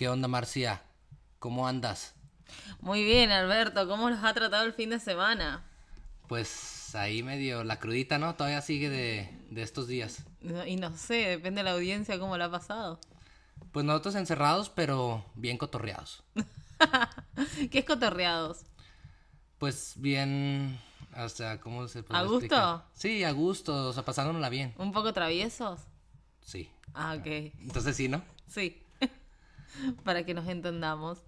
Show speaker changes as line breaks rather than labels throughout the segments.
¿Qué onda, Marcia? ¿Cómo andas?
Muy bien, Alberto. ¿Cómo los ha tratado el fin de semana?
Pues ahí medio la crudita, ¿no? Todavía sigue de, de estos días.
No- y no sé, depende de la audiencia cómo la ha pasado.
Pues nosotros encerrados, pero bien cotorreados.
¿Qué es cotorreados?
Pues bien, o sea, ¿cómo se puede
¿A gusto?
explicar? Sí, a gusto, o sea, pasándonosla bien.
¿Un poco traviesos?
Sí.
Ah, ok.
Entonces sí, ¿no?
Sí. Para que nos entendamos.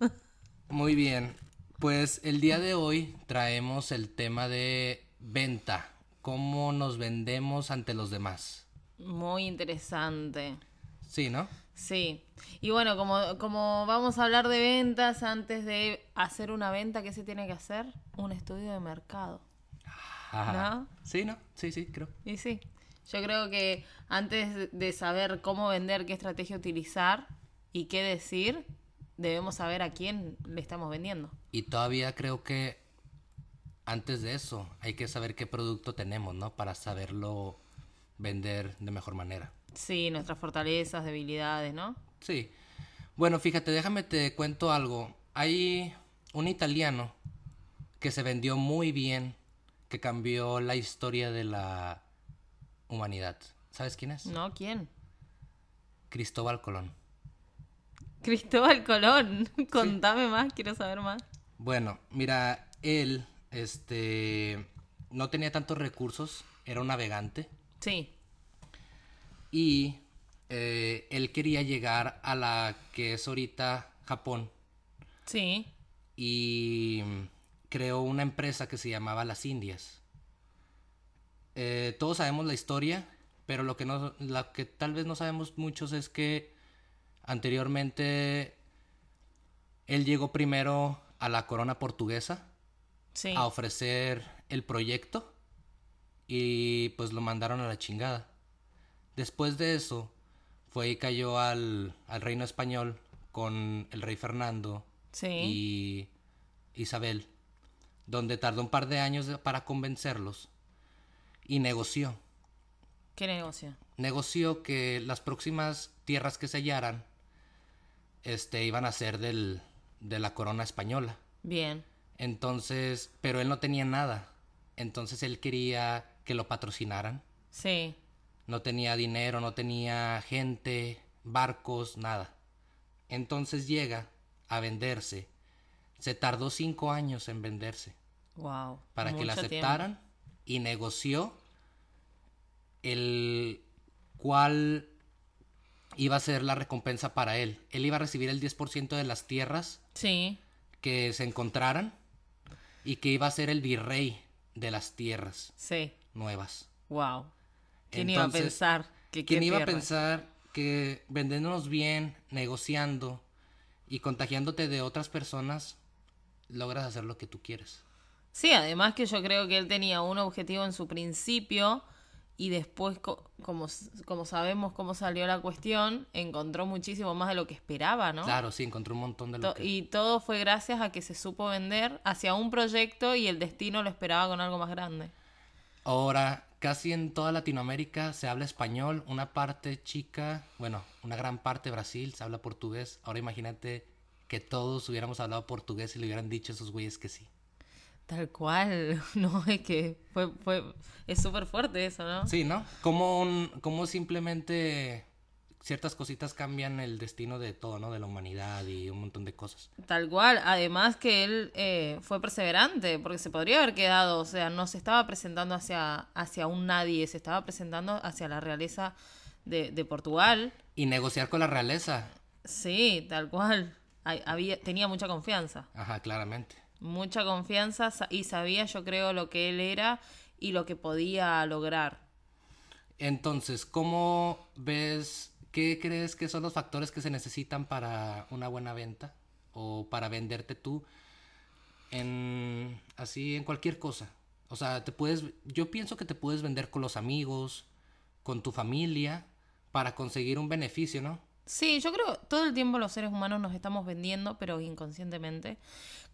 Muy bien. Pues el día de hoy traemos el tema de venta. ¿Cómo nos vendemos ante los demás?
Muy interesante.
Sí, ¿no?
Sí. Y bueno, como, como vamos a hablar de ventas, antes de hacer una venta, ¿qué se tiene que hacer? Un estudio de mercado.
Ajá.
¿No?
Sí, ¿no? Sí, sí, creo.
Y sí, yo creo que antes de saber cómo vender, qué estrategia utilizar y qué decir, debemos saber a quién le estamos vendiendo.
Y todavía creo que antes de eso hay que saber qué producto tenemos, ¿no? Para saberlo vender de mejor manera.
Sí, nuestras fortalezas, debilidades, ¿no?
Sí. Bueno, fíjate, déjame te cuento algo. Hay un italiano que se vendió muy bien, que cambió la historia de la humanidad. ¿Sabes quién es?
¿No? ¿Quién?
Cristóbal Colón.
Cristóbal Colón. Contame más, quiero saber más.
Bueno, mira, él, este, no tenía tantos recursos, era un navegante.
Sí,
Y eh, él quería llegar a la que es ahorita Japón.
sí,
Y creó una empresa que se llamaba Las Indias. Eh, todos sabemos la historia, pero lo que, no, lo que tal vez no sabemos muchos es que anteriormente él llegó primero a la corona portuguesa
sí.
a ofrecer el proyecto y pues lo mandaron a la chingada. Después de eso fue y cayó al, al reino español con el rey Fernando
Sí.
y Isabel, donde tardó un par de años para convencerlos y negoció.
¿Qué negocio?
Negoció que las próximas tierras que se hallaran este, iban a ser del, de la corona española.
Bien.
Entonces, pero él no tenía nada. Entonces él quería que lo patrocinaran.
Sí.
No tenía dinero, no tenía gente, barcos, nada. Entonces llega a venderse. Se tardó cinco años en venderse
Wow.
para que la
tiempo.
aceptaran y negoció el cuál iba a ser la recompensa para él. Él iba a recibir el 10% de las tierras
Sí.
que se encontraran y que iba a ser el virrey de las tierras
Sí.
nuevas.
Wow. ¿Quién
Entonces,
iba a pensar que
¿Quién iba a pensar que vendiéndonos bien, negociando y contagiándote de otras personas, logras hacer lo que tú quieres?
Sí, además que yo creo que él tenía un objetivo en su principio y después, co- como, como sabemos cómo salió la cuestión, encontró muchísimo más de lo que esperaba, ¿no?
Claro, sí, encontré un montón de lo que...
Y todo fue gracias a que se supo vender hacia un proyecto y el destino lo esperaba con algo más grande.
Ahora, casi en toda Latinoamérica se habla español, una parte chica, bueno, una gran parte Brasil se habla portugués. Ahora imagínate que todos hubiéramos hablado portugués y le hubieran dicho a esos güeyes que sí.
Tal cual, no, es que fue, fue, es súper fuerte eso, ¿no?
Sí, ¿no? Como, un, como simplemente ciertas cositas cambian el destino de todo, ¿no? De la humanidad y un montón de cosas.
Tal cual, además que él eh, fue perseverante, porque se podría haber quedado, o sea, no se estaba presentando hacia, hacia un nadie, se estaba presentando hacia la realeza de, de Portugal.
Y negociar con la realeza.
Sí, tal cual. Había, tenía mucha confianza,
Ajá, claramente.
Mucha confianza y sabía, yo creo, lo que él era y lo que podía lograr.
Entonces, ¿cómo ves, qué crees que son los factores que se necesitan para una buena venta? O para venderte tú en, así, en cualquier cosa. O sea, te puedes, yo pienso que te puedes vender con los amigos, con tu familia, para conseguir un beneficio, ¿no?
Sí, yo creo que todo el tiempo los seres humanos nos estamos vendiendo, pero inconscientemente.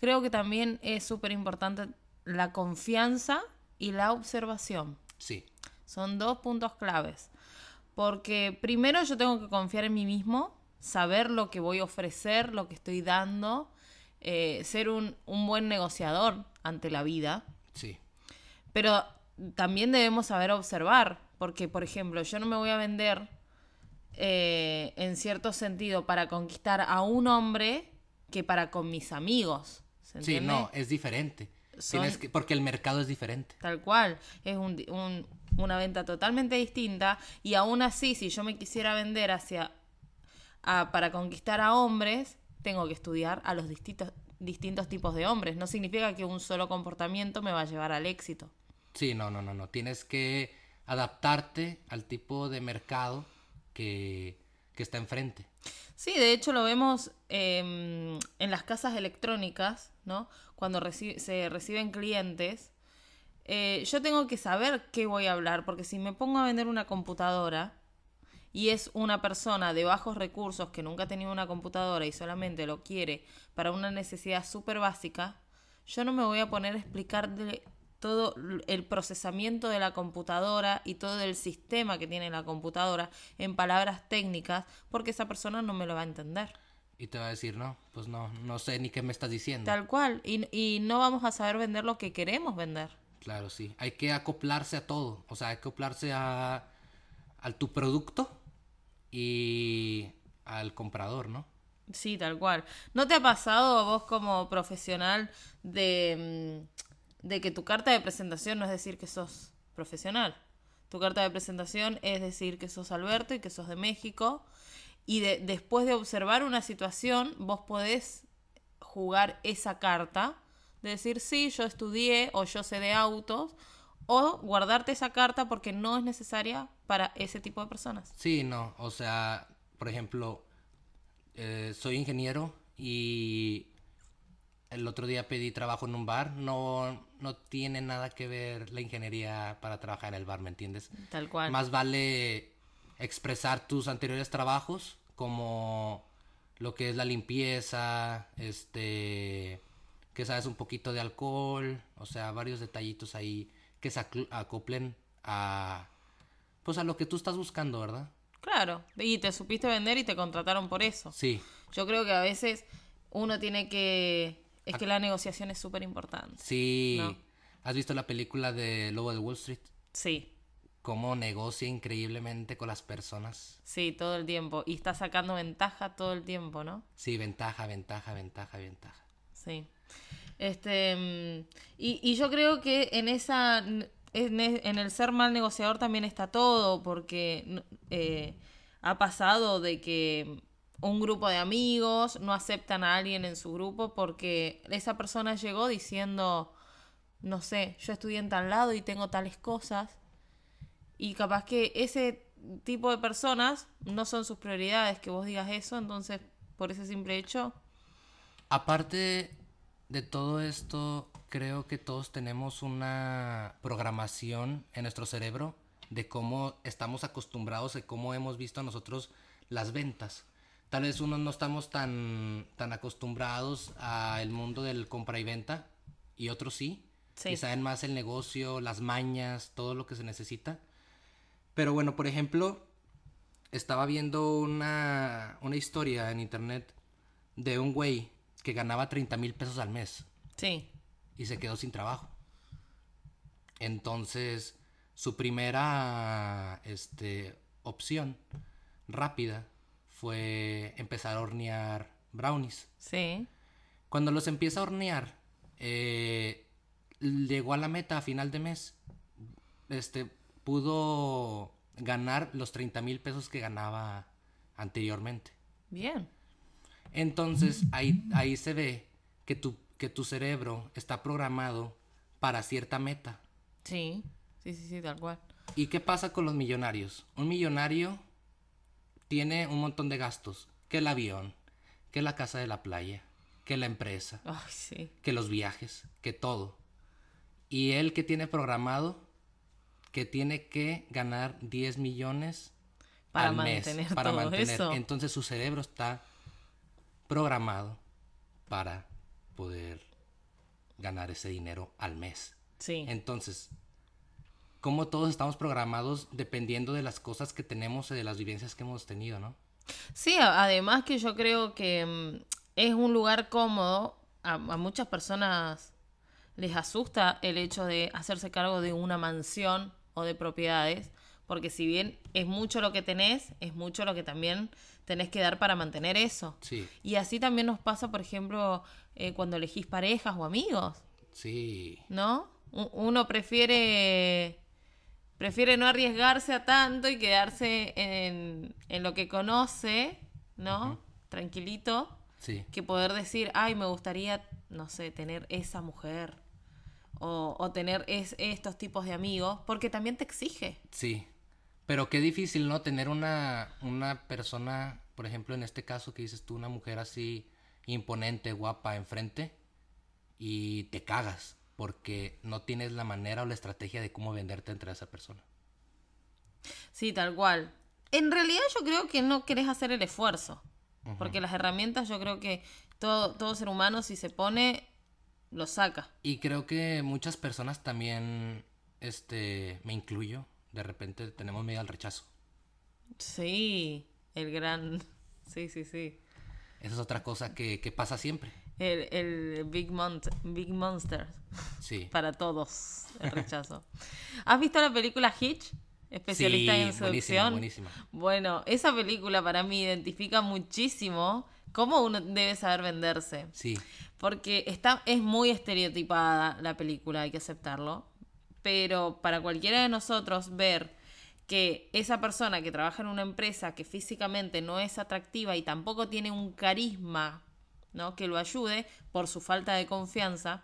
Creo que también es súper importante la confianza y la observación.
Sí,
Son dos puntos claves. Porque primero yo tengo que confiar en mí mismo saber lo que voy a ofrecer, lo que estoy dando, eh, ser un, un buen negociador ante la vida.
Sí.
Pero también debemos saber observar, porque por ejemplo, yo no me voy a vender eh, en cierto sentido para conquistar a un hombre que para con mis amigos. ¿se
Sí, no, es diferente.
Son-
Tienes que, porque el mercado es diferente.
Tal cual, es un- una venta totalmente distinta y aún así, si yo me quisiera vender hacia a- para conquistar a hombres, tengo que estudiar a los distintos, distintos tipos de hombres. No significa que un solo comportamiento me va a llevar al éxito.
Sí, no, no, no, no. Tienes que adaptarte al tipo de mercado que, está enfrente.
Sí, de hecho lo vemos em, en las casas electrónicas, ¿no? Cuando se reciben clientes, eh, yo tengo que saber qué voy a hablar, porque si me pongo a vender una computadora y es una persona de bajos recursos que nunca ha tenido una computadora y solamente lo quiere para una necesidad súper básica, yo no me voy a poner a explicarle todo el procesamiento de la computadora y todo el sistema que tiene la computadora en palabras técnicas porque esa persona no me lo va a entender.
Y te va a decir, no, pues no, no sé ni qué me estás diciendo.
Tal cual. Y, y no vamos a saber vender lo que queremos vender.
Claro, sí. Hay que acoplarse a todo. O sea, hay que acoplarse a, a tu producto y al comprador, ¿no?
Sí, tal cual. ¿No te ha pasado a vos como profesional de, mm, de que tu carta de presentación no es decir que sos profesional? Tu carta de presentación es decir que sos Alberto y que sos de México. Y de- después de observar una situación, vos podés jugar esa carta de decir, sí, yo estudié o yo sé de autos, o guardarte esa carta porque no es necesaria para ese tipo de personas.
Sí, no. O sea, por ejemplo, eh, soy ingeniero y el otro día pedí trabajo en un bar. No, no tiene nada que ver la ingeniería para trabajar en el bar, ¿me entiendes?
Tal cual.
Más vale expresar tus anteriores trabajos como lo que es la limpieza, este, que sabes un poquito de alcohol, o sea, varios detallitos ahí que se acoplen a, pues a lo que tú estás buscando, ¿verdad?
Claro, y te supiste vender y te contrataron por eso.
Sí,
Yo creo que a veces uno tiene que... Es que la negociación es súper importante.
sí.
No.
¿Has visto la película de Lobo de Wall Street?
Sí,
Cómo negocia increíblemente con las personas.
sí, todo el tiempo. Y está sacando ventaja todo el tiempo, ¿no?
Sí, ventaja, ventaja, ventaja, ventaja.
Sí. Este, mm, y, y yo creo que en esa, en, el ser mal negociador también está todo, porque eh, ha pasado de que un grupo de amigos no aceptan a alguien en su grupo porque esa persona llegó diciendo, no sé, yo estudié en tal lado y tengo tales cosas, y capaz que ese tipo de personas no son sus prioridades, que vos digas eso, entonces por ese simple hecho,
Aparte de todo esto, creo que todos tenemos una programación en nuestro cerebro de cómo estamos acostumbrados y cómo hemos visto nosotros las ventas. Tal vez unos no estamos tan, tan acostumbrados al mundo del compra y venta y otros sí.
Sí.
Y saben más el negocio, las mañas, todo lo que se necesita. Pero bueno, por ejemplo, estaba viendo una, una historia en internet de un güey que ganaba 30 mil pesos al mes
sí,
y se quedó sin trabajo. Entonces, su primera este, opción rápida fue empezar a hornear brownies.
sí.
Cuando los empieza a hornear, eh, llegó a la meta a final de mes. Este, pudo ganar los 30 mil pesos que ganaba anteriormente.
Bien.
Entonces ahí, ahí se ve que tu, que tu cerebro está programado para cierta meta.
Sí, sí, sí, sí, tal cual.
¿Y qué pasa con los millonarios? Un millonario tiene un montón de gastos. Que el avión, que la casa de la playa, que la empresa,
sí.
que los viajes, que todo. Y él que tiene programado que tiene que ganar 10 millones
Para
al mes
mantener
para
todo
mantener.
eso.
Entonces su cerebro está programado para poder ganar ese dinero al mes.
Sí.
Entonces, como todos estamos programados dependiendo de las cosas que tenemos y de las vivencias que hemos tenido, ¿no?
Sí, además que yo creo que mm, es un lugar cómodo. A, a muchas personas les asusta el hecho de hacerse cargo de una mansión o de propiedades, porque si bien es mucho lo que tenés, es mucho lo que también tenés que dar para mantener eso.
Sí,
Y así también nos pasa, por ejemplo, eh, cuando elegís parejas o amigos.
sí,
¿no? Uno prefiere prefiere no arriesgarse a tanto y quedarse en, en lo que conoce, ¿no? Tranquilito,
sí.
que poder decir, ay, me gustaría, no sé, tener esa mujer o, o tener es- estos tipos de amigos, porque también te exige.
Sí, pero qué difícil, ¿no? Tener una, una persona, por ejemplo, en este caso que dices tú, una mujer así imponente, guapa, enfrente, y te cagas porque no tienes la manera o la estrategia de cómo venderte entre esa persona.
Sí, tal cual. En realidad yo creo que no querés hacer el esfuerzo, porque las herramientas yo creo que todo, todo ser humano si se pone, lo saca.
Y creo que muchas personas también, este, me incluyo, de repente tenemos miedo al rechazo.
Sí, el gran... Sí, sí, sí.
Esa es otra cosa que, que pasa siempre.
El, el Big, Mon Big Monster.
Sí.
Para todos, el rechazo. ¿Has visto la película Hitch? Especialista
Sí,
en
buenísima,
seducción.
buenísima.
Bueno, esa película para mí identifica muchísimo cómo uno debe saber venderse.
Sí,
Porque está, es muy estereotipada la película, hay que aceptarlo. Pero para cualquiera de nosotros ver que esa persona que trabaja en una empresa que físicamente no es atractiva y tampoco tiene un carisma ¿no? que lo ayude por su falta de confianza,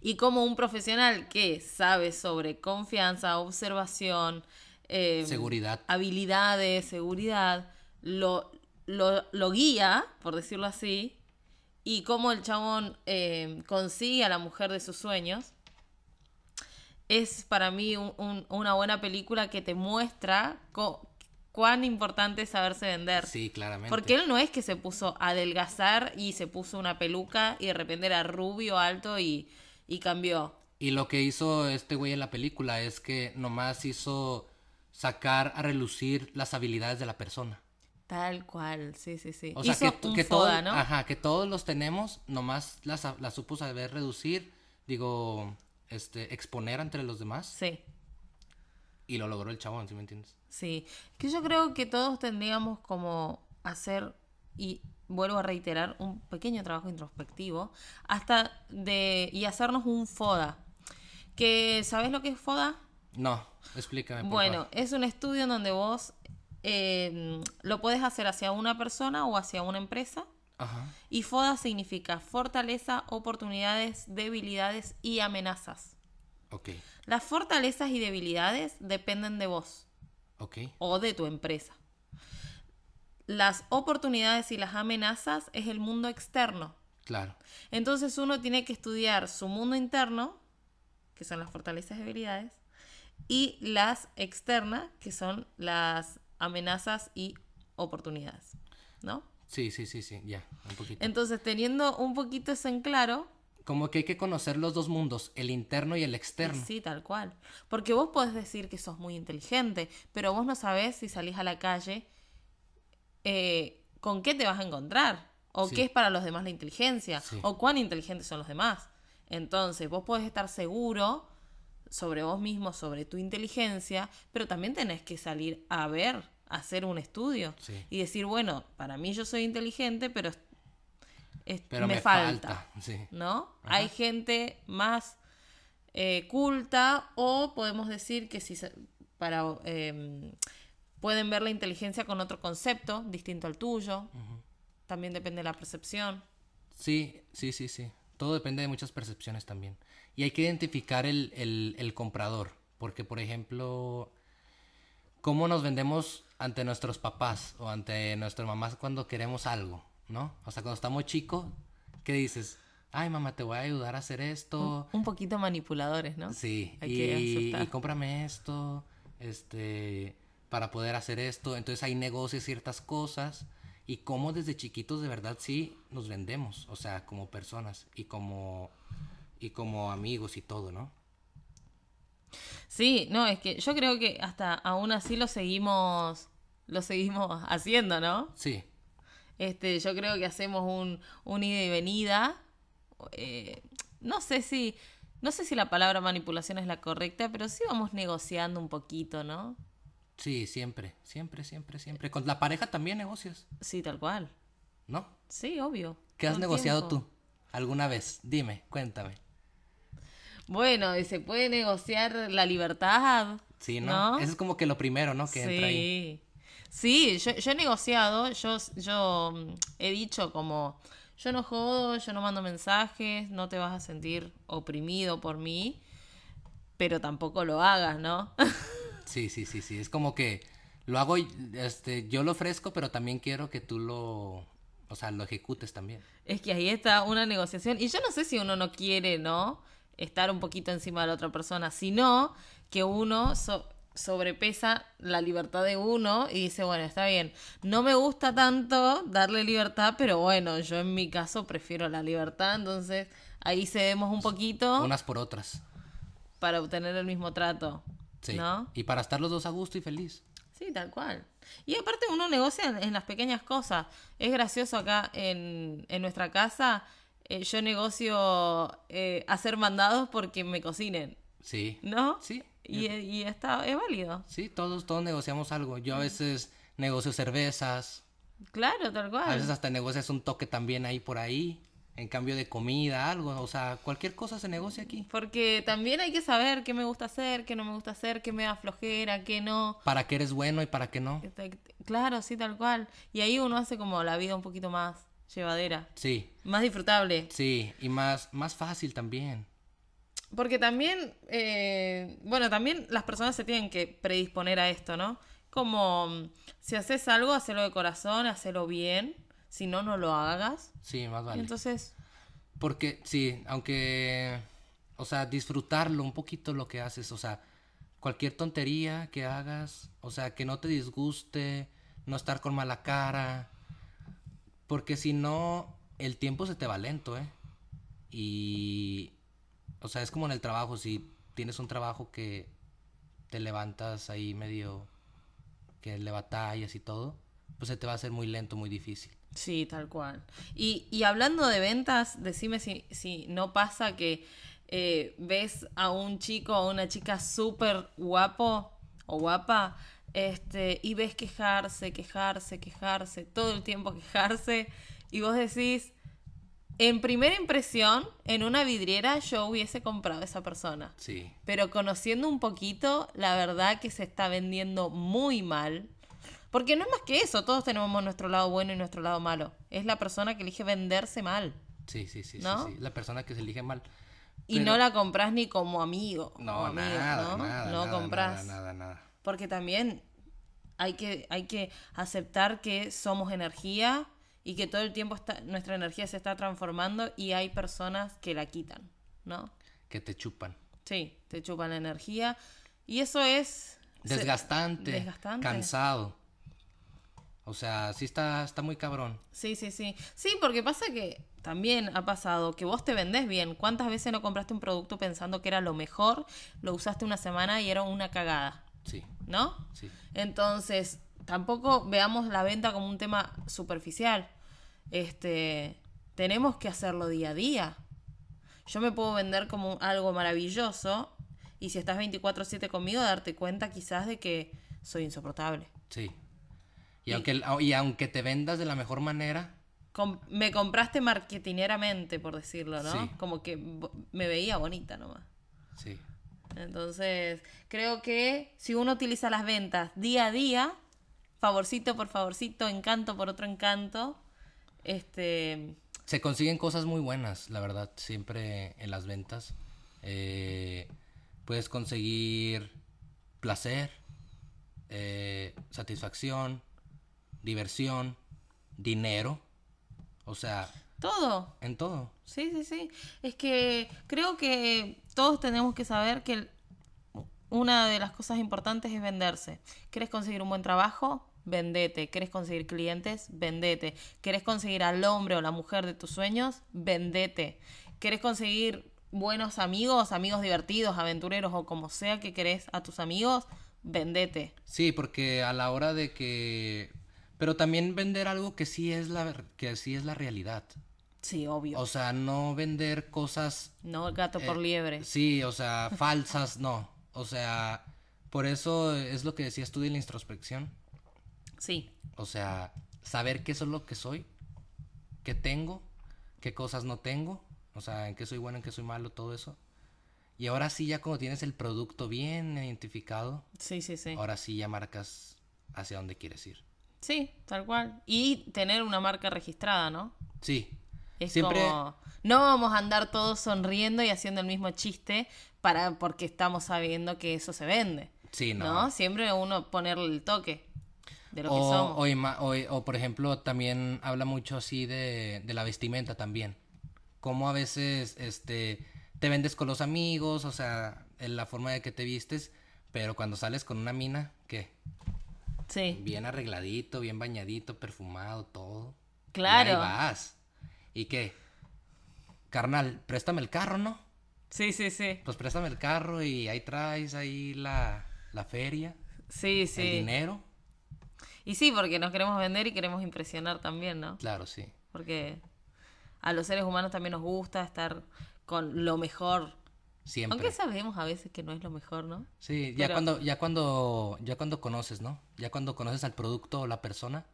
y como un profesional que sabe sobre confianza, observación, eh,
seguridad.
habilidades, seguridad, lo, lo, lo guía, por decirlo así, y cómo el chabón eh, consigue a la mujer de sus sueños, es para mí un- un- una buena película que te muestra co- cuán importante es saberse vender.
Sí, claramente.
Porque él no es que se puso a adelgazar y se puso una peluca y de repente era rubio, alto y, y cambió.
Y lo que hizo este güey en la película es que nomás hizo sacar a relucir las habilidades de la persona.
Tal cual, sí, sí, sí.
O sea,
Hizo
que,
un
que,
foda,
todo-
¿no?
ajá, que todos los tenemos, nomás las, las supo saber reducir, digo, este, exponer entre los demás.
Sí.
Y lo logró el chabón, ¿sí me entiendes?
Sí, que yo creo que todos tendríamos como hacer, y vuelvo a reiterar, un pequeño trabajo introspectivo, hasta de, y hacernos un FODA. Que, ¿sabes lo que es FODA?
No, explícame. por
Bueno,
favor.
es un estudio en donde vos eh, lo puedes hacer hacia una persona o hacia una empresa.
Ajá.
Y FODA significa fortaleza, oportunidades, debilidades y amenazas.
Ok,
Las fortalezas y debilidades dependen de vos o de tu empresa. Las oportunidades y las amenazas es el mundo externo.
Claro.
Entonces uno tiene que estudiar su mundo interno, que son las fortalezas y debilidades, y las externas, que son las amenazas y oportunidades. ¿No?
Sí, sí, sí, sí, ya, un poquito.
Entonces, teniendo un poquito eso en claro,
Como que hay que conocer los dos mundos, el interno y el externo.
Sí, tal cual. Porque vos podés decir que sos muy inteligente, pero vos no sabés si salís a la calle eh, con qué te vas a encontrar. O
Sí.
qué es para los demás la inteligencia.
Sí.
O cuán inteligentes son los demás. Entonces, vos podés estar seguro sobre vos mismo, sobre tu inteligencia, pero también tenés que salir a ver, a hacer un estudio.
Sí.
Y decir, bueno, para mí yo soy inteligente, pero, es- es-
Pero
me,
me,
falta.
falta. Sí.
¿no?
Ajá.
Hay gente más eh, culta o podemos decir que si para eh, pueden ver la inteligencia con otro concepto distinto al tuyo. También depende de la percepción.
Sí, sí, sí, sí. Todo depende de muchas percepciones también. Y hay que identificar el, el, el comprador. Porque, por ejemplo, cómo nos vendemos ante nuestros papás o ante nuestras mamás cuando queremos algo, ¿no? O sea, cuando estamos chicos, ¿qué dices? Ay, mamá, te voy a ayudar a hacer esto.
Un poquito manipuladores, ¿no?
Sí,
Hay que
y,
aceptar.
y cómprame esto, este, para poder hacer esto. Entonces hay negocios, ciertas cosas. Y cómo desde chiquitos de verdad sí nos vendemos, o sea, como personas y como, y como amigos y todo, ¿no?
Sí, no, es que yo creo que hasta aún así lo seguimos lo seguimos haciendo, ¿no?
Sí,
Este, yo creo que hacemos un, un ida y venida. Eh, no sé si, no sé si la palabra manipulación es la correcta, pero sí vamos negociando un poquito, ¿no?
sí, siempre, siempre, siempre, siempre. Con la pareja también negocias,
Sí, tal cual.
¿no?
Sí, obvio.
¿Qué has negociado
tiempo.
tú alguna vez? Dime, cuéntame.
Bueno, y se puede negociar la libertad.
Sí, ¿no?
¿No?
Eso es como que lo primero, ¿no? Que entra ahí.
Sí. Yo, yo he negociado, yo, yo mm, he dicho como, yo no jodo, yo no mando mensajes, no te vas a sentir oprimido por mí, pero tampoco lo hagas, ¿no?
Sí, sí, sí, sí. Es como que lo hago, y, este, yo lo ofrezco, pero también quiero que tú lo, o sea, lo ejecutes también.
es que ahí está una negociación. Y yo no sé si uno no quiere, ¿no? Estar un poquito encima de la otra persona, sino que uno so- sobrepesa la libertad de uno y dice, bueno, está bien, no me gusta tanto darle libertad, pero bueno, yo en mi caso prefiero la libertad, entonces ahí cedemos un poquito
Unas por otras.
para obtener el mismo trato.
Sí.
¿No?
Y para estar los dos a gusto y feliz.
Sí, tal cual. Y aparte uno negocia en, en las pequeñas cosas. Es gracioso acá en, en nuestra casa. eh, yo negocio eh, hacer mandados porque me cocinen,
Sí.
¿no?
Sí.
Y, y está, es válido.
Sí, todos, todos negociamos algo. Yo a veces negocio cervezas,
Claro, tal cual.
a veces hasta negocias un toque también ahí por ahí, en cambio de comida, algo, o sea, cualquier cosa se negocia aquí.
Porque también hay que saber qué me gusta hacer, qué no me gusta hacer, qué me da flojera, qué no.
Para qué eres bueno y para qué no.
Claro, sí, tal cual. Y ahí uno hace como la vida un poquito más llevadera,
Sí,
más disfrutable.
sí, y más, más fácil también.
Porque también, eh, bueno, también las personas se tienen que predisponer a esto, ¿no? Como mm, si haces algo, hacelo de corazón, hacelo bien, si no, no lo hagas.
Sí, más vale.
entonces,
Porque sí, aunque, o sea, disfrutarlo un poquito lo que haces, o sea, cualquier tontería que hagas, o sea, que no te disguste, no estar con mala cara, porque si no, el tiempo se te va lento, ¿eh? Y, o sea, es como en el trabajo, si tienes un trabajo que te levantas ahí medio, que le batallas y todo, pues se te va a hacer muy lento, muy difícil.
sí, tal cual. Y, y hablando de ventas, decime si, si no pasa que eh, ves a un chico o una chica súper guapo o guapa este, y ves quejarse, quejarse, quejarse, todo el tiempo quejarse y vos decís, en primera impresión, en una vidriera yo hubiese comprado a esa persona.
Sí,
Pero conociendo un poquito, la verdad que se está vendiendo muy mal. Porque no es más que eso, todos tenemos nuestro lado bueno y nuestro lado malo. Es la persona que elige venderse mal.
sí, sí, sí,
¿No?
sí, sí, la persona que se elige mal.
Y
Pero-
no la compras ni como amigo.
No,
amiga,
nada,
¿no?
nada,
No
nada,
compras.
Nada, nada, nada.
Porque también hay que, hay que aceptar que somos energía y que todo el tiempo está, nuestra energía se está transformando y hay personas que la quitan, ¿no?
Que te chupan.
Sí, te chupan la energía. Y eso es... se-
Desgastante,
Desgastante.
cansado. O sea, sí está, está muy cabrón.
Sí, sí, sí. Sí, porque pasa que también ha pasado que vos te vendés bien. ¿Cuántas veces no compraste un producto pensando que era lo mejor, lo usaste una semana y era una cagada?
Sí,
¿No?
sí.
Entonces, tampoco veamos la venta como un tema superficial. Este, tenemos que hacerlo día a día. Yo me puedo vender como algo maravilloso y si estás 24/7 conmigo, darte cuenta quizás de que soy insoportable.
Sí. Y, aunque, y aunque te vendas de la mejor manera,
Com- me compraste marketineramente, por decirlo, ¿no?
Sí.
Como que me veía bonita nomás.
sí.
Entonces, creo que si uno utiliza las ventas día a día, favorcito por favorcito, encanto por otro encanto, este,
Se consiguen cosas muy buenas, la verdad, siempre en las ventas. Eh, puedes conseguir placer, eh, satisfacción, diversión, dinero. O sea,
todo.
en todo.
Sí, sí, sí. Es que creo que todos tenemos que saber que una de las cosas importantes es venderse. ¿Querés conseguir un buen trabajo? Vendete. ¿Querés conseguir clientes? Vendete. ¿Querés conseguir al hombre o la mujer de tus sueños? Vendete. ¿Querés conseguir buenos amigos, amigos divertidos, aventureros o como sea que querés a tus amigos? vendete.
Sí, porque a la hora de que... Pero también vender algo que sí es la, que sí es la realidad.
Sí, obvio.
O sea, no vender cosas...
no gato por
eh,
liebre.
Sí, o sea, falsas, no. O sea, por eso es lo que decías tú de la introspección.
Sí.
O sea, saber qué es lo que soy, qué tengo, qué cosas no tengo, o sea, en qué soy bueno, en qué soy malo, todo eso. Y ahora sí, ya cuando tienes el producto bien identificado,
Sí, sí, sí.
ahora sí ya marcas hacia dónde quieres ir.
Sí, tal cual. Y tener una marca registrada, ¿no?
Sí.
Es
Siempre,
como, no vamos a andar todos sonriendo y haciendo el mismo chiste para porque estamos sabiendo que eso se vende.
sí, no.
¿No? Siempre uno ponerle el toque de lo que
O,
somos.
o ima- o- o, por ejemplo, también habla mucho así de, de la vestimenta también. Como a veces este, te vendes con los amigos, o sea, en la forma de que te vistes, pero cuando sales con una mina, ¿qué?
Sí,
Bien arregladito, bien bañadito, perfumado, todo.
Claro.
Y ahí vas. ¿Y qué? Carnal, préstame el carro, ¿no?
sí, sí, sí.
Pues préstame el carro y ahí traes ahí la, la feria,
Sí,
el
sí.
dinero.
Y sí, porque nos queremos vender y queremos impresionar también, ¿no?
Claro, sí.
Porque a los seres humanos también nos gusta estar con lo mejor.
Siempre.
Aunque sabemos a veces que no es lo mejor, ¿no?
Sí, ya
Pero-
cuando, ya cuando, ya cuando conoces, ¿no? Ya cuando conoces al producto o la persona,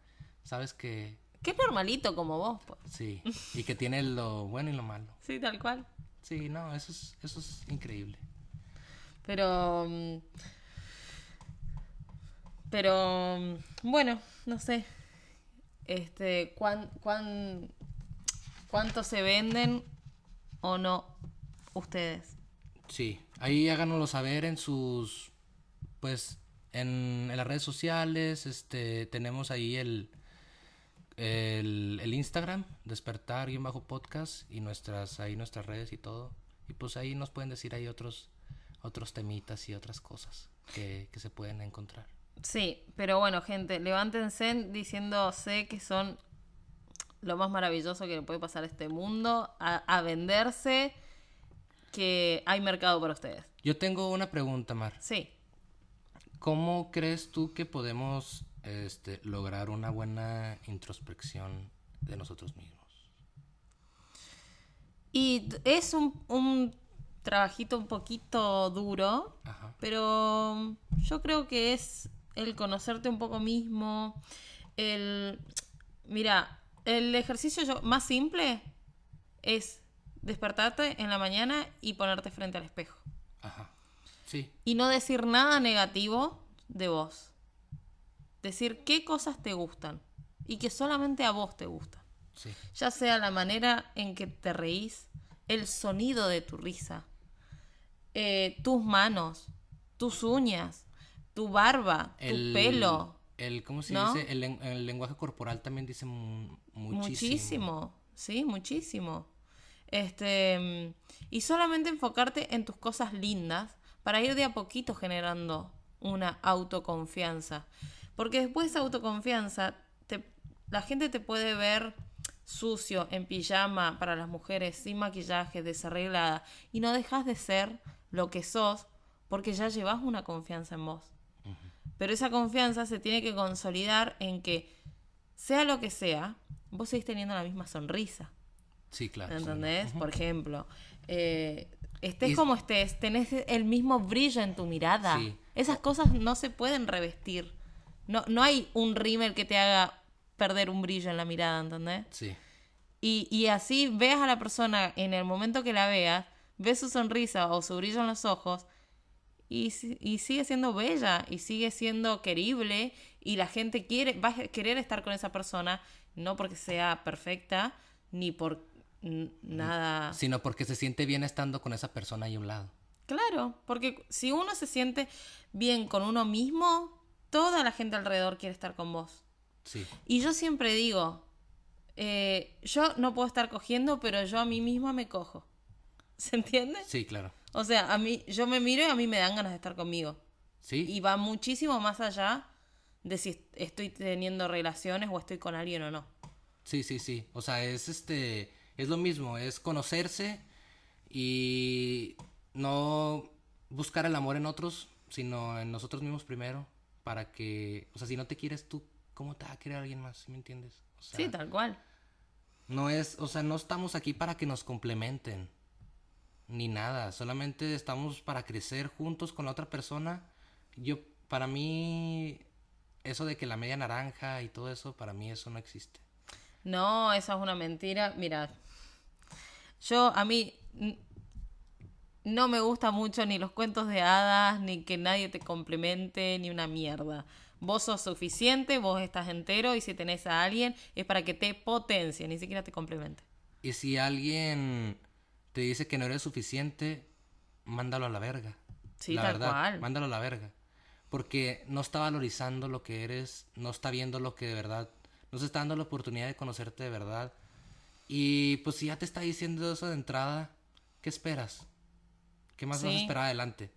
sabes que
Que es normalito como vos, pues.
sí, y que tiene lo bueno y lo malo.
Sí, tal cual.
Sí, no, eso es, eso es increíble.
Pero. Pero. Bueno, no sé. Este. ¿cuán, cuán, ¿Cuánto se venden o no ustedes?
Sí, ahí háganoslo saber en sus, pues, en, en las redes sociales, este, tenemos ahí el, el, el Instagram, despertar y bajo podcast y nuestras, ahí nuestras redes y todo. Y pues ahí nos pueden decir ahí otros, otros temitas y otras cosas que, que se pueden encontrar.
Sí, pero bueno, gente, levántense diciéndose que son lo más maravilloso que le puede pasar a este mundo, a, a venderse, que hay mercado para ustedes.
Yo tengo una pregunta, Mar.
Sí.
¿Cómo crees tú que podemos este, lograr una buena introspección de nosotros mismos?
Y es un, un trabajito un poquito duro,
Ajá.
pero yo creo que es el conocerte un poco mismo, el... Mira, el ejercicio yo- más simple es despertarte en la mañana y ponerte frente al espejo.
Ajá. Sí.
Y no decir nada negativo de vos. Decir qué cosas te gustan y que solamente a vos te gustan.
Sí.
Ya sea la manera en que te reís, el sonido de tu risa, eh, tus manos, tus uñas, tu barba, tu
El
pelo.
El, ¿Cómo se
¿no?
dice? El, len- el lenguaje corporal también dice mu- muchísimo.
Muchísimo, sí, muchísimo. Este, mm, y solamente enfocarte en tus cosas lindas para ir de a poquito generando una autoconfianza. Porque después de esa autoconfianza, te- la gente te puede ver sucio, en pijama para las mujeres, sin maquillaje, desarreglada, y no dejas de ser lo que sos porque ya llevas una confianza en vos. Pero esa confianza se tiene que consolidar en que, sea lo que sea, vos seguís teniendo la misma sonrisa.
Sí, claro. sí.
¿Entendés? Por ejemplo, eh, estés como estés, tenés el mismo brillo en tu mirada.
Sí.
Esas cosas no se pueden revestir. No, no hay un rímel que te haga perder un brillo en la mirada, ¿entendés?
Sí.
Y, y así veas a la persona en el momento que la veas, ves su sonrisa o su brillo en los ojos y, si- y sigue siendo bella y sigue siendo querible y la gente quiere, va a querer estar con esa persona, no porque sea perfecta ni por nada.
Sino porque se siente bien estando con esa persona ahí a un lado.
Claro, porque si uno se siente bien con uno mismo, toda la gente alrededor quiere estar con vos.
Sí.
Y yo siempre digo, eh, yo no puedo estar cogiendo, pero yo a mí misma me cojo. ¿Se entiende?
Sí, claro.
O sea, a mí, yo me miro y a mí me dan ganas de estar conmigo.
Sí.
Y va muchísimo más allá de si est- estoy teniendo relaciones o estoy con alguien o no.
Sí, sí, sí. O sea, es este. Es lo mismo, es conocerse y no buscar el amor en otros, sino en nosotros mismos primero, para que, o sea, si no te quieres tú, ¿cómo te va a querer alguien más? ¿Sí me entiendes? O sea,
Sí, tal cual.
no es, o sea, no estamos aquí para que nos complementen, ni nada, solamente estamos para crecer juntos con la otra persona. Yo, para mí, eso de que la media naranja y todo eso, para mí eso no existe.
No, esa es una mentira. Mira, yo a mí no me gusta mucho ni los cuentos de hadas, ni que nadie te complemente, ni una mierda. Vos sos suficiente, vos estás entero y si tenés a alguien es para que te potencie, ni siquiera te complemente.
Y si alguien te dice que no eres suficiente, mándalo a la verga.
Sí,
la
tal
verdad,
cual.
Mándalo a la verga. Porque no está valorizando lo que eres, no está viendo lo que de verdad, no se está dando la oportunidad de conocerte de verdad. Y pues si ya te está diciendo eso de entrada, ¿qué esperas? ¿Qué más vas a
Sí.
esperar adelante?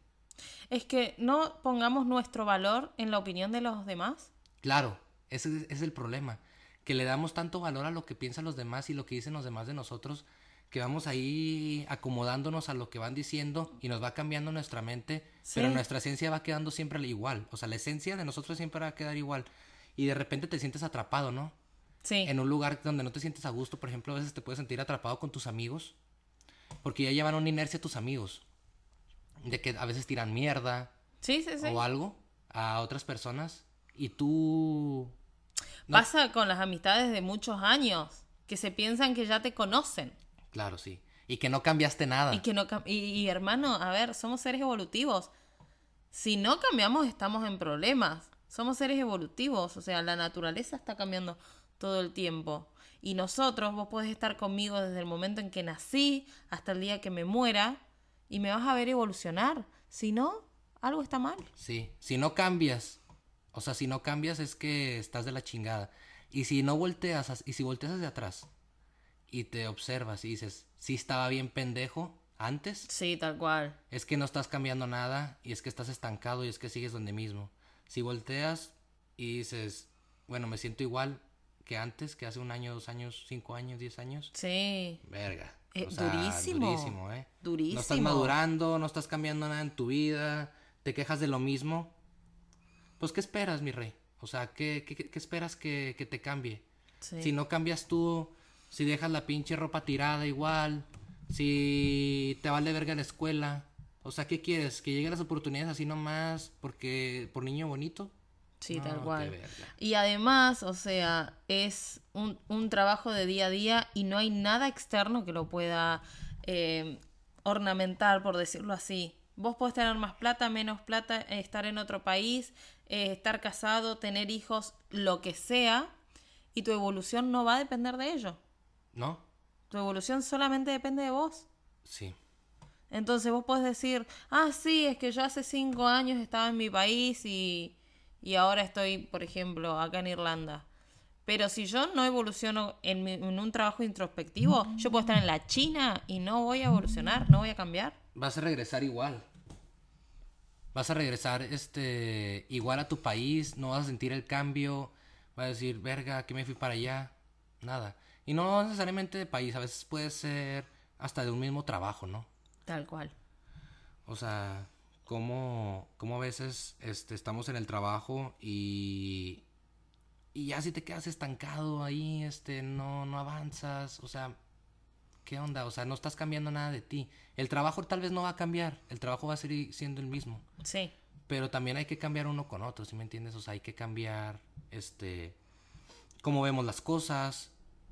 Es que no pongamos nuestro valor en la opinión de los demás.
Claro, ese es- es el problema. Que le damos tanto valor a lo que piensan los demás y lo que dicen los demás de nosotros, que vamos ahí acomodándonos a lo que van diciendo y nos va cambiando nuestra mente, pero
Sí.
nuestra esencia va quedando siempre igual. O sea, la esencia de nosotros siempre va a quedar igual. Y de repente te sientes atrapado, ¿no?
Sí.
En un lugar donde no te sientes a gusto, por ejemplo, a veces te puedes sentir atrapado con tus amigos, porque ya llevan una inercia tus amigos. De que a veces tiran mierda,
Sí, sí, sí.
o algo a otras personas y tú no-
Pasa con las amistades de muchos años, que se piensan que ya te conocen.
Claro sí y que no cambiaste nada
Y que no y, y, hermano, a ver, somos seres evolutivos. Si no cambiamos, estamos en problemas. Somos seres evolutivos, o sea, la naturaleza está cambiando todo el tiempo. Y nosotros, vos podés estar conmigo desde el momento en que nací hasta el día que me muera y me vas a ver evolucionar. Si no, algo está mal.
sí si no cambias o sea si no cambias es que estás de la chingada y si no volteas as- y si volteas hacia atrás y te observas y dices sí estaba bien pendejo antes
Sí, tal cual.
es que no estás cambiando nada y es que estás estancado y es que sigues donde mismo. Si volteas y dices, bueno, me siento igual que antes, que hace un año, dos años, cinco años, diez años,
Sí.
verga.
Eh,
o sea,
durísimo.
Durísimo, ¿eh? No estás
Durísimo.
madurando, no estás cambiando nada en tu vida, te quejas de lo mismo. Pues, ¿qué esperas, mi rey? O sea, ¿qué, qué, qué esperas que, que te cambie?
Sí.
Si no cambias tú, si dejas la pinche ropa tirada igual, si te vale verga la escuela, o sea, ¿qué quieres? ¿Que lleguen las oportunidades así nomás porque por niño bonito?
Sí,
No,
tal cual. Y además, o sea, es un, un trabajo de día a día y no hay nada externo que lo pueda eh, ornamentar, por decirlo así. Vos podés tener más plata, menos plata, estar en otro país, eh, estar casado, tener hijos, lo que sea, y tu evolución no va a depender de ello.
¿No?
Tu evolución solamente depende de vos.
Sí.
Entonces vos podés decir, ah, sí, es que yo hace cinco años estaba en mi país y, y ahora estoy, por ejemplo, acá en Irlanda. Pero si yo no evoluciono en, mi- en un trabajo introspectivo, yo puedo estar en la China y no voy a evolucionar, no voy a cambiar.
Vas a regresar igual. Vas a regresar este igual a tu país, no vas a sentir el cambio, vas a decir, verga, que me fui para allá. Nada. Y no necesariamente de país, a veces puede ser hasta de un mismo trabajo, ¿no?
Tal cual.
O sea, como, como a veces este, estamos en el trabajo y, y ya si te quedas estancado ahí, este, no, no avanzas, o sea, ¿qué onda? O sea, no estás cambiando nada de ti. El trabajo tal vez no va a cambiar, el trabajo va a seguir siendo el mismo,
Sí,
pero también hay que cambiar uno con otro, ¿sí me entiendes? O sea, hay que cambiar, este, cómo vemos las cosas,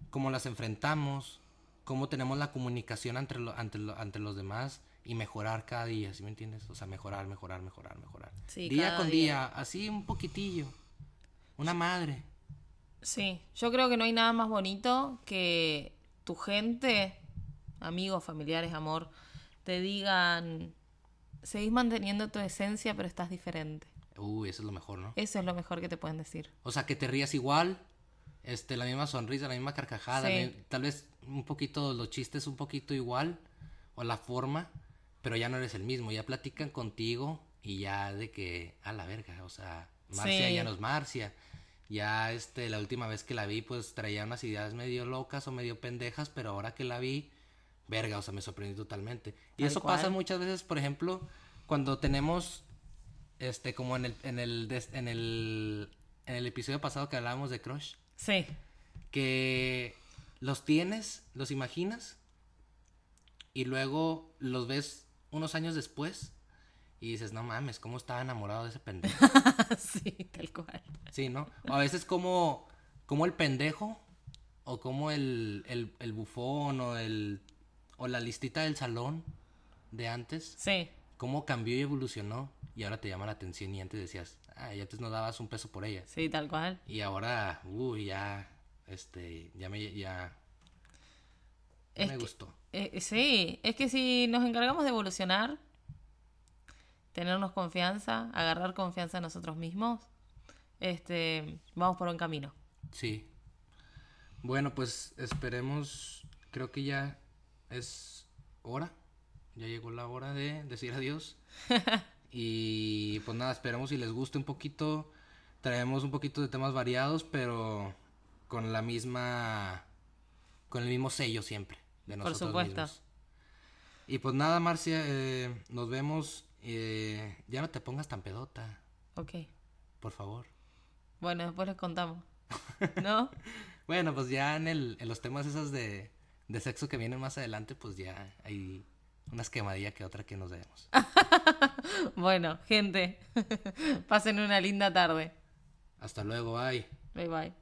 cómo las enfrentamos, cómo tenemos la comunicación entre, lo- ante, lo- ante los demás y mejorar cada día, ¿sí me entiendes? O sea, mejorar, mejorar, mejorar, mejorar.
Sí,
día con
día.
día, así un poquitillo. Una madre.
sí. Yo creo que no hay nada más bonito que tu gente, amigos, familiares, amor, te digan, seguís manteniendo tu esencia, pero estás diferente.
Uy, eso es lo mejor, ¿no?
Eso es lo mejor que te pueden decir.
O sea, que te rías igual, este, la misma sonrisa, la misma carcajada,
Sí.
tal vez un poquito, los chistes un poquito igual, o la forma, pero ya no eres el mismo, ya platican contigo y ya de que, a la verga, o sea, Marcia
Sí.
ya no es Marcia. Ya, este, la última vez que la vi, pues traía unas ideas medio locas o medio pendejas, pero ahora que la vi, verga, o sea, me sorprendí totalmente. Y eso pasa muchas veces, por ejemplo, cuando tenemos Este, como en el, en el, en el, en el episodio pasado que hablábamos de Crush,
Sí,
que los tienes, los imaginas, y luego los ves unos años después y dices, no mames, ¿cómo estaba enamorado de ese pendejo?
sí, tal cual.
Sí, ¿no? O a veces como, como el pendejo, o como el, el, el bufón, o el, o la listita del salón de antes,
Sí,
cómo cambió y evolucionó, y ahora te llama la atención y antes decías, ah, y antes no dabas un peso por ella.
sí, tal cual.
Y ahora, uy, ya, este, ya me, ya, me
que-
gustó.
Eh, sí, es que si nos encargamos de evolucionar, tenernos confianza, agarrar confianza en nosotros mismos, este, vamos por un camino.
Sí. Bueno, pues esperemos, creo que ya es hora, ya llegó la hora de decir adiós. y pues nada, esperemos si les guste un poquito, traemos un poquito de temas variados, pero con la misma, con el mismo sello siempre, de
Por
nosotros
supuesto.
mismos. Y pues nada, Marcia, eh, nos vemos. eh, ya no te pongas tan pedota,
Ok.
por favor.
Bueno, después les contamos. ¿No?
Bueno, pues ya en, el, en los temas esos de, de sexo que vienen más adelante, pues ya hay unas quemadillas que otra que nos demos.
Bueno, gente, pasen una linda tarde.
Hasta luego, bye.
Bye bye.